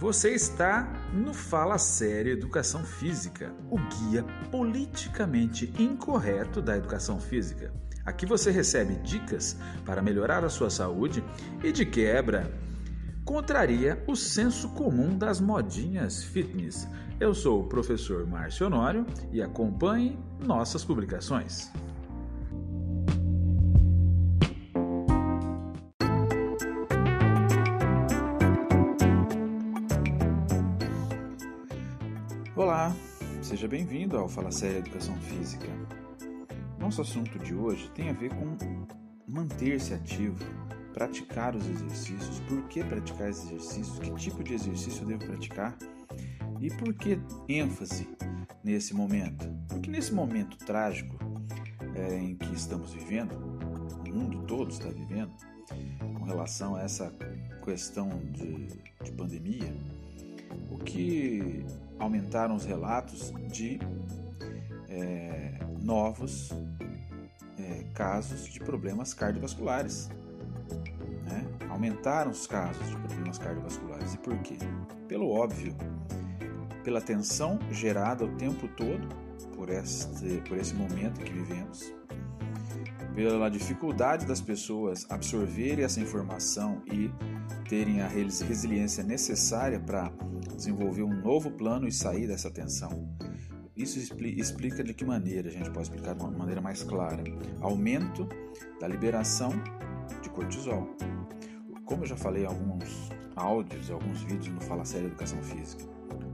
Você está no Fala Sério Educação Física, o guia politicamente incorreto da educação física. Aqui você recebe dicas para melhorar a sua saúde e, de quebra, contraria o senso comum das modinhas fitness. Eu sou o professor Márcio Honório e acompanhe nossas publicações. Seja bem-vindo ao Fala Sério Educação Física. Nosso assunto de hoje tem a ver com manter-se ativo, praticar os exercícios, por que praticar esses exercícios, que tipo de exercício eu devo praticar e por que ênfase nesse momento. Porque nesse momento trágico é, em que estamos vivendo, o mundo todo está vivendo, com relação a essa questão de, de pandemia, o que aumentaram os relatos de é, novos é, casos de problemas cardiovasculares. Né? Aumentaram os casos de problemas cardiovasculares. E por quê? Pelo óbvio, pela tensão gerada o tempo todo por, este, por esse momento que vivemos, pela dificuldade das pessoas absorverem essa informação e terem a resiliência necessária para desenvolver um novo plano e sair dessa tensão. Isso explica de que maneira, a gente pode explicar de uma maneira mais clara. Aumento da liberação de cortisol. Como eu já falei em alguns áudios e alguns vídeos no Fala Sério Educação Física,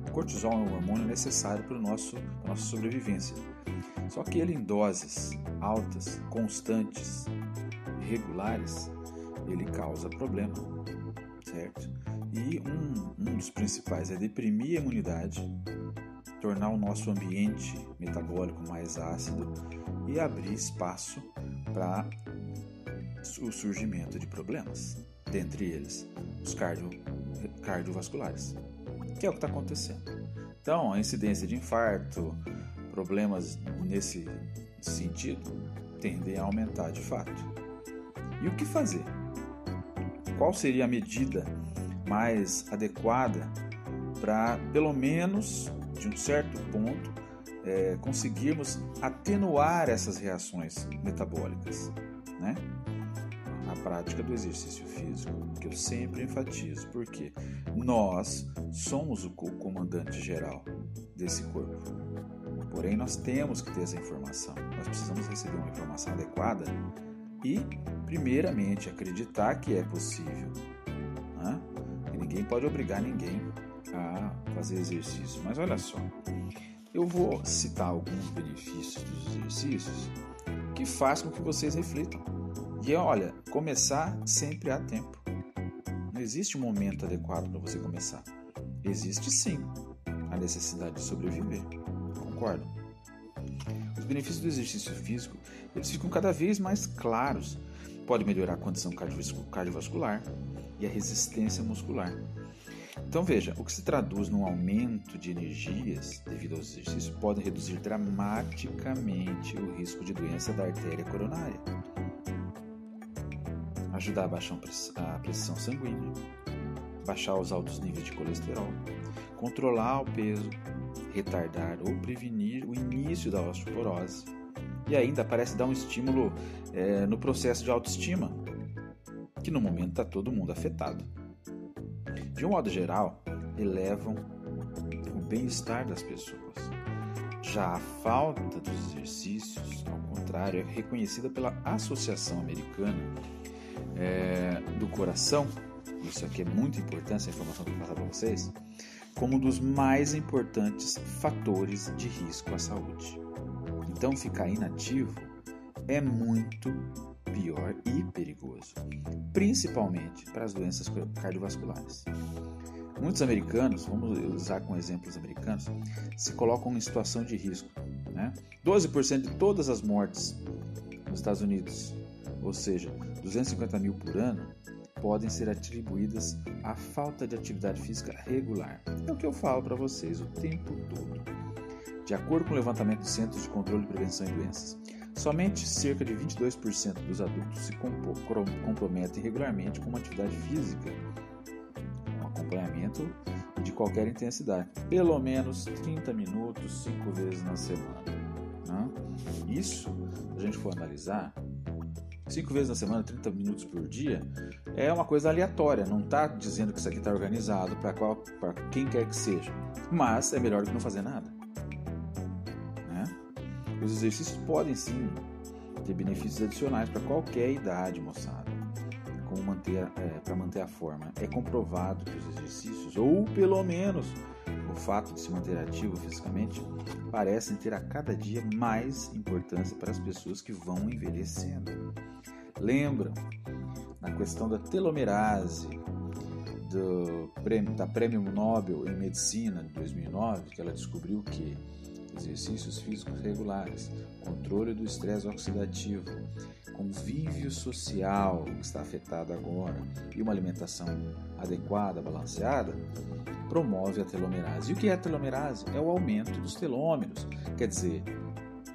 o cortisol é um hormônio necessário para, o nosso, para a nossa sobrevivência. Só que ele em doses altas, constantes, regulares, ele causa problema, certo? E um, um dos principais é deprimir a imunidade, tornar o nosso ambiente metabólico mais ácido e abrir espaço para o surgimento de problemas, dentre eles os cardio, cardiovasculares, que é o que está acontecendo. Então, a incidência de infarto, problemas nesse sentido, tendem a aumentar de fato. E o que fazer? Qual seria a medida mais adequada para, pelo menos de um certo ponto, é, conseguirmos atenuar essas reações metabólicas, né? Na prática do exercício físico, que eu sempre enfatizo, porque nós somos o comandante geral desse corpo. Porém, nós temos que ter essa informação. Nós precisamos receber uma informação adequada e, primeiramente, acreditar que é possível. Né? Ninguém pode obrigar ninguém a fazer exercício. Mas olha só, eu vou citar alguns benefícios dos exercícios que faz com que vocês reflitam. E olha, começar sempre há tempo. Não existe um momento adequado para você começar. Existe sim a necessidade de sobreviver. Concordam? Os benefícios do exercício físico eles ficam cada vez mais claros. Pode melhorar a condição cardiovascular, e a resistência muscular. Então veja, o que se traduz num aumento de energias devido aos exercícios pode reduzir dramaticamente o risco de doença da artéria coronária, ajudar a baixar a pressão sanguínea, baixar os altos níveis de colesterol, controlar o peso, retardar ou prevenir o início da osteoporose e ainda parece dar um estímulo é, no processo de autoestima, que no momento está todo mundo afetado. De um modo geral, elevam o bem-estar das pessoas. Já a falta dos exercícios, ao contrário, é reconhecida pela Associação Americana é, do Coração, isso aqui é muito importante, essa informação que eu vou passar para vocês, como um dos mais importantes fatores de risco à saúde. Então, ficar inativo é muito pior e perigoso, principalmente para as doenças cardiovasculares. Muitos americanos, vamos usar com exemplos americanos, se colocam em situação de risco. Né? 12% de todas as mortes nos Estados Unidos, ou seja, 250 mil por ano, podem ser atribuídas à falta de atividade física regular. É o que eu falo para vocês o tempo todo. De acordo com o levantamento dos Centros de Controle e Prevenção de Doenças, Somente cerca de 22% dos adultos se comprometem regularmente com uma atividade física, um acompanhamento qualquer intensidade, pelo menos 30 minutos, 5 vezes na semana. Né? Isso, se a gente for analisar, 5 vezes na semana, 30 minutos por dia, é uma coisa aleatória, não está dizendo que isso aqui está organizado para quem quer que seja, mas é melhor do que não fazer nada. Os exercícios podem sim ter benefícios adicionais para qualquer idade, moçada como manter é, para manter a forma. É comprovado que os exercícios, ou pelo menos o fato de se manter ativo fisicamente, parecem ter a cada dia mais importância para as pessoas que vão envelhecendo. Lembram na questão da telomerase do prêmio, da Prêmio Nobel em Medicina de 2009, que ela descobriu que exercícios físicos regulares, controle do estresse oxidativo, convívio social que está afetado agora e uma alimentação adequada, balanceada, promove a telomerase. E o que é a telomerase? É o aumento dos telômeros, quer dizer,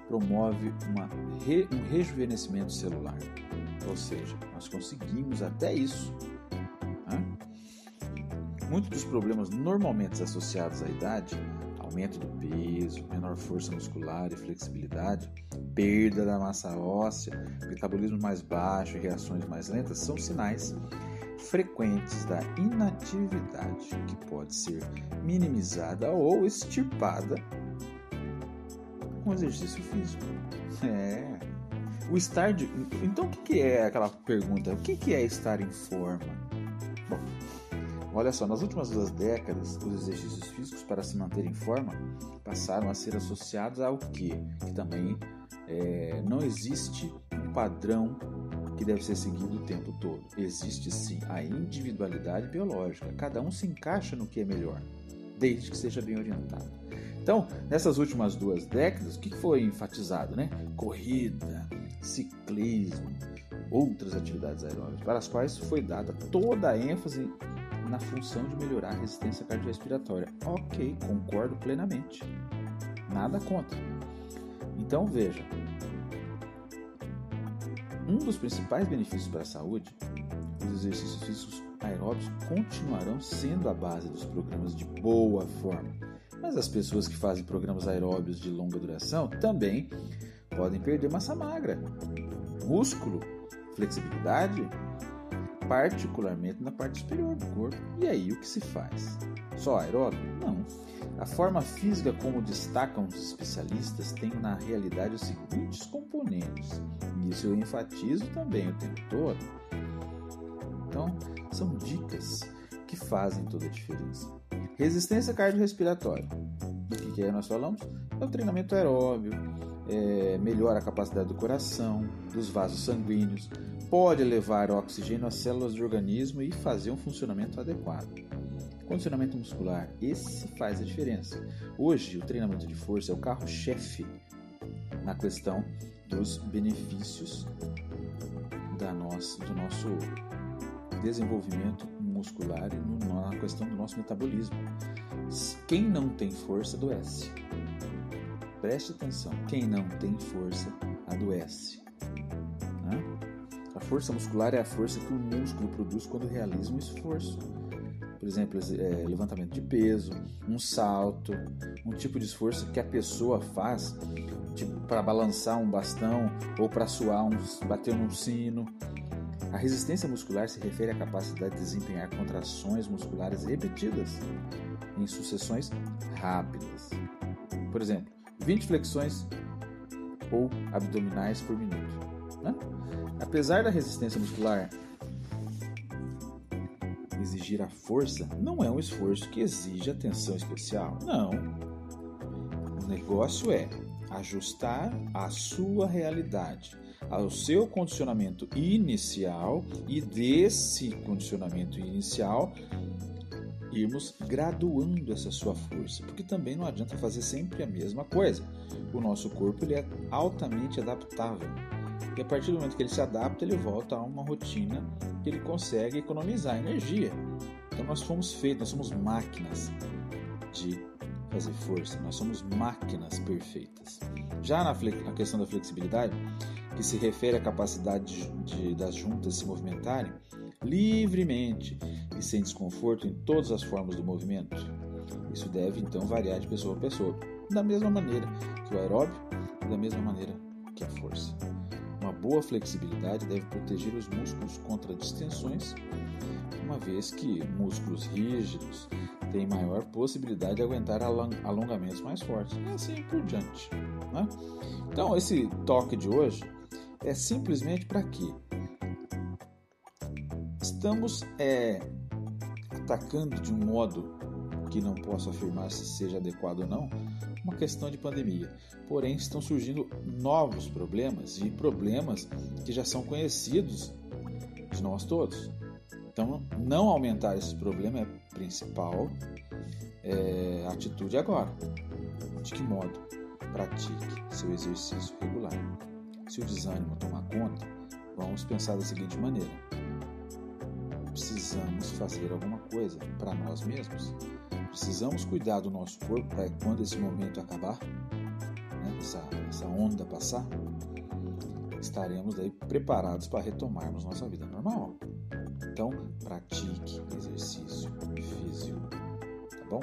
promove uma, um rejuvenescimento celular. Ou seja, nós conseguimos até isso. Muitos dos problemas normalmente associados à idade aumento do peso, menor força muscular e flexibilidade, perda da massa óssea, metabolismo mais baixo e reações mais lentas são sinais frequentes da inatividade que pode ser minimizada ou extirpada com exercício físico. É. O estar de... Então o que é aquela pergunta? O que é estar em forma? Olha só, nas últimas duas décadas, os exercícios físicos para se manter em forma passaram a ser associados ao que? Que também é, não existe um padrão que deve ser seguido o tempo todo. Existe sim a individualidade biológica. Cada um se encaixa no que é melhor, desde que seja bem orientado. Então, nessas últimas duas décadas, o que foi enfatizado? Né? Corrida, ciclismo, outras atividades aeróbicas, para as quais foi dada toda a ênfase na função de melhorar a resistência cardiorrespiratória. Ok, concordo plenamente. Nada contra. Então veja, um dos principais benefícios para a saúde, os exercícios físicos aeróbicos continuarão sendo a base dos programas de boa forma. Mas as pessoas que fazem programas aeróbicos de longa duração também podem perder massa magra, músculo, flexibilidade particularmente na parte superior do corpo. E aí, o que se faz? Só aeróbico? Não. A forma física, como destacam os especialistas, tem na realidade os seguintes componentes. E isso eu enfatizo também o tempo todo. Então, são dicas que fazem toda a diferença. Resistência cardiorrespiratória. O que é nós falamos? É o treinamento aeróbio, é, melhora a capacidade do coração, dos vasos sanguíneos, pode levar oxigênio às células do organismo e fazer um funcionamento adequado. Condicionamento muscular, esse faz a diferença. Hoje, o treinamento de força é o carro-chefe na questão dos benefícios da nossa, do nosso desenvolvimento muscular e na questão do nosso metabolismo. Quem não tem força adoece. Preste atenção, quem não tem força adoece. Né? força muscular é a força que o músculo produz quando realiza um esforço. Por exemplo, é, levantamento de peso, um salto, um tipo de esforço que a pessoa faz tipo, para balançar um bastão ou para suar, um, bater num sino. A resistência muscular se refere à capacidade de desempenhar contrações musculares repetidas em sucessões rápidas. Por exemplo, 20 flexões ou abdominais por minuto. Né? Apesar da resistência muscular exigir a força, não é um esforço que exige atenção especial. Não. O negócio é ajustar a sua realidade ao seu condicionamento inicial e desse condicionamento inicial irmos graduando essa sua força, porque também não adianta fazer sempre a mesma coisa. O nosso corpo ele é altamente adaptável. E a partir do momento que ele se adapta, ele volta a uma rotina que ele consegue economizar energia. Então nós fomos feitos, nós somos máquinas de fazer força, nós somos máquinas perfeitas. Já na, na questão da flexibilidade, que se refere à capacidade de, de, das juntas se movimentarem livremente e sem desconforto em todas as formas do movimento. Isso deve então variar de pessoa a pessoa, da mesma maneira que o aeróbio e da mesma maneira que a força. Uma boa flexibilidade deve proteger os músculos contra distensões, uma vez que músculos rígidos têm maior possibilidade de aguentar alongamentos mais fortes, e assim por diante. Né? Então, esse toque de hoje é simplesmente para quê? Estamos é, atacando de um modo que não posso afirmar se seja adequado ou não, uma questão de pandemia. Porém, estão surgindo novos problemas e problemas que já são conhecidos de nós todos. Então, não aumentar esse problema é a principal é, atitude agora. De que modo? Pratique seu exercício regular. Se o desânimo tomar conta, vamos pensar da seguinte maneira: precisamos fazer alguma coisa para nós mesmos Precisamos cuidar do nosso corpo para quando esse momento acabar, né, essa, essa onda passar, estaremos aí preparados para retomarmos nossa vida normal. Então, pratique exercício físico, tá bom?